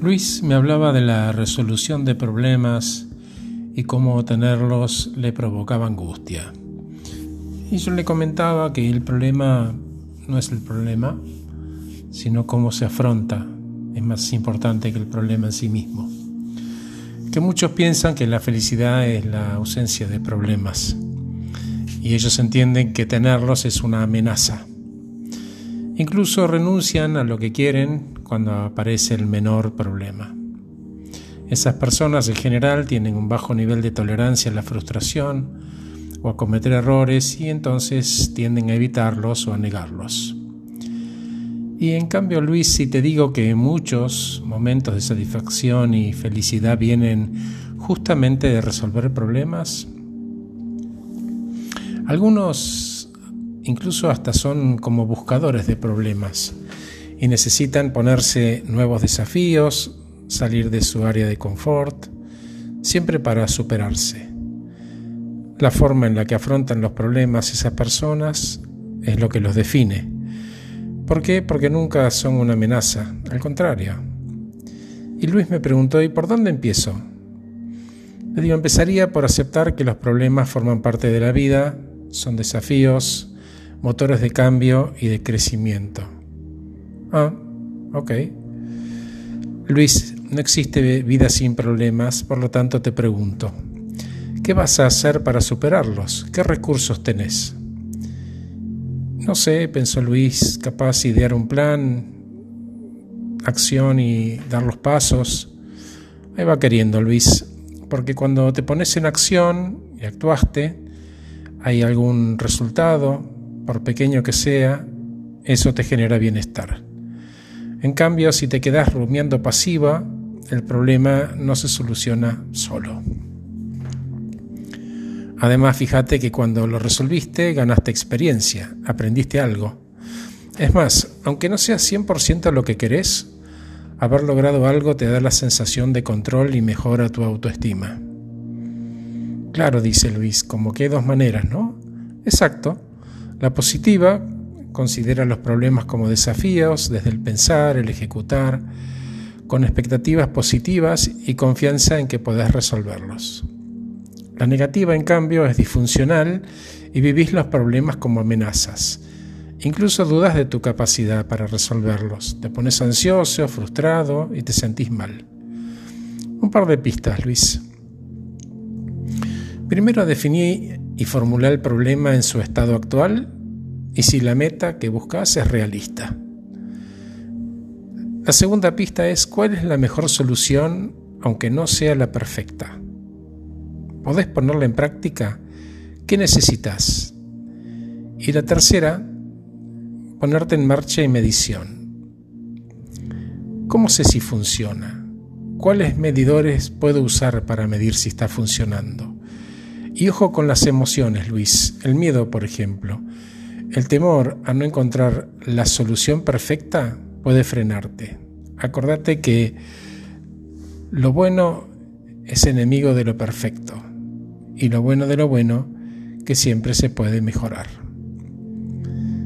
Luis me hablaba de la resolución de problemas y cómo tenerlos le provocaba angustia. Y yo le comentaba que el problema no es el problema, sino cómo se afronta. Es más importante que el problema en sí mismo. Que muchos piensan que la felicidad es la ausencia de problemas y ellos entienden que tenerlos es una amenaza. Incluso renuncian a lo que quieren cuando aparece el menor problema. Esas personas en general tienen un bajo nivel de tolerancia a la frustración o a cometer errores y entonces tienden a evitarlos o a negarlos. Y en cambio, Luis, si te digo que muchos momentos de satisfacción y felicidad vienen justamente de resolver problemas, algunos incluso hasta son como buscadores de problemas y necesitan ponerse nuevos desafíos, salir de su área de confort, siempre para superarse. La forma en la que afrontan los problemas esas personas es lo que los define. ¿Por qué? Porque nunca son una amenaza, al contrario. Y Luis me preguntó, ¿y por dónde empiezo? Le digo, empezaría por aceptar que los problemas forman parte de la vida, son desafíos, motores de cambio y de crecimiento. Ah, ok. Luis, no existe vida sin problemas, por lo tanto te pregunto, ¿qué vas a hacer para superarlos? ¿Qué recursos tenés? No sé, pensó Luis, capaz de idear un plan, acción y dar los pasos. Ahí va queriendo Luis, porque cuando te pones en acción y actuaste, hay algún resultado, por pequeño que sea, eso te genera bienestar. En cambio, si te quedas rumiando pasiva, el problema no se soluciona solo. Además, fíjate que cuando lo resolviste, ganaste experiencia, aprendiste algo. Es más, aunque no sea 100% lo que querés, haber logrado algo te da la sensación de control y mejora tu autoestima. Claro, dice Luis, como que hay dos maneras, ¿no? Exacto. La positiva considera los problemas como desafíos desde el pensar, el ejecutar, con expectativas positivas y confianza en que podés resolverlos. La negativa, en cambio, es disfuncional y vivís los problemas como amenazas. Incluso dudas de tu capacidad para resolverlos. Te pones ansioso, frustrado y te sentís mal. Un par de pistas, Luis. Primero definí y formulé el problema en su estado actual y si la meta que buscas es realista. La segunda pista es cuál es la mejor solución aunque no sea la perfecta. ¿Podés ponerla en práctica? ¿Qué necesitas? Y la tercera, ponerte en marcha y medición. ¿Cómo sé si funciona? ¿Cuáles medidores puedo usar para medir si está funcionando? Y ojo con las emociones, Luis. El miedo, por ejemplo. El temor a no encontrar la solución perfecta puede frenarte. Acordate que lo bueno es enemigo de lo perfecto y lo bueno de lo bueno que siempre se puede mejorar.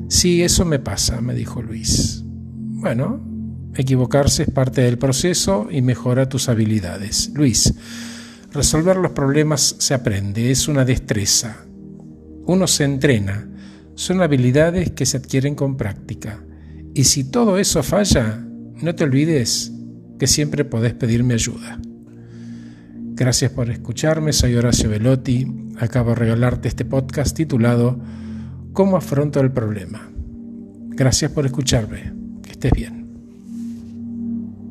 Sí, eso me pasa, me dijo Luis. Bueno, equivocarse es parte del proceso y mejora tus habilidades. Luis, resolver los problemas se aprende, es una destreza. Uno se entrena son habilidades que se adquieren con práctica. Y si todo eso falla, no te olvides que siempre podés pedirme ayuda. Gracias por escucharme, soy Horacio Velotti. Acabo de regalarte este podcast titulado ¿Cómo afronto el problema? Gracias por escucharme. Que estés bien.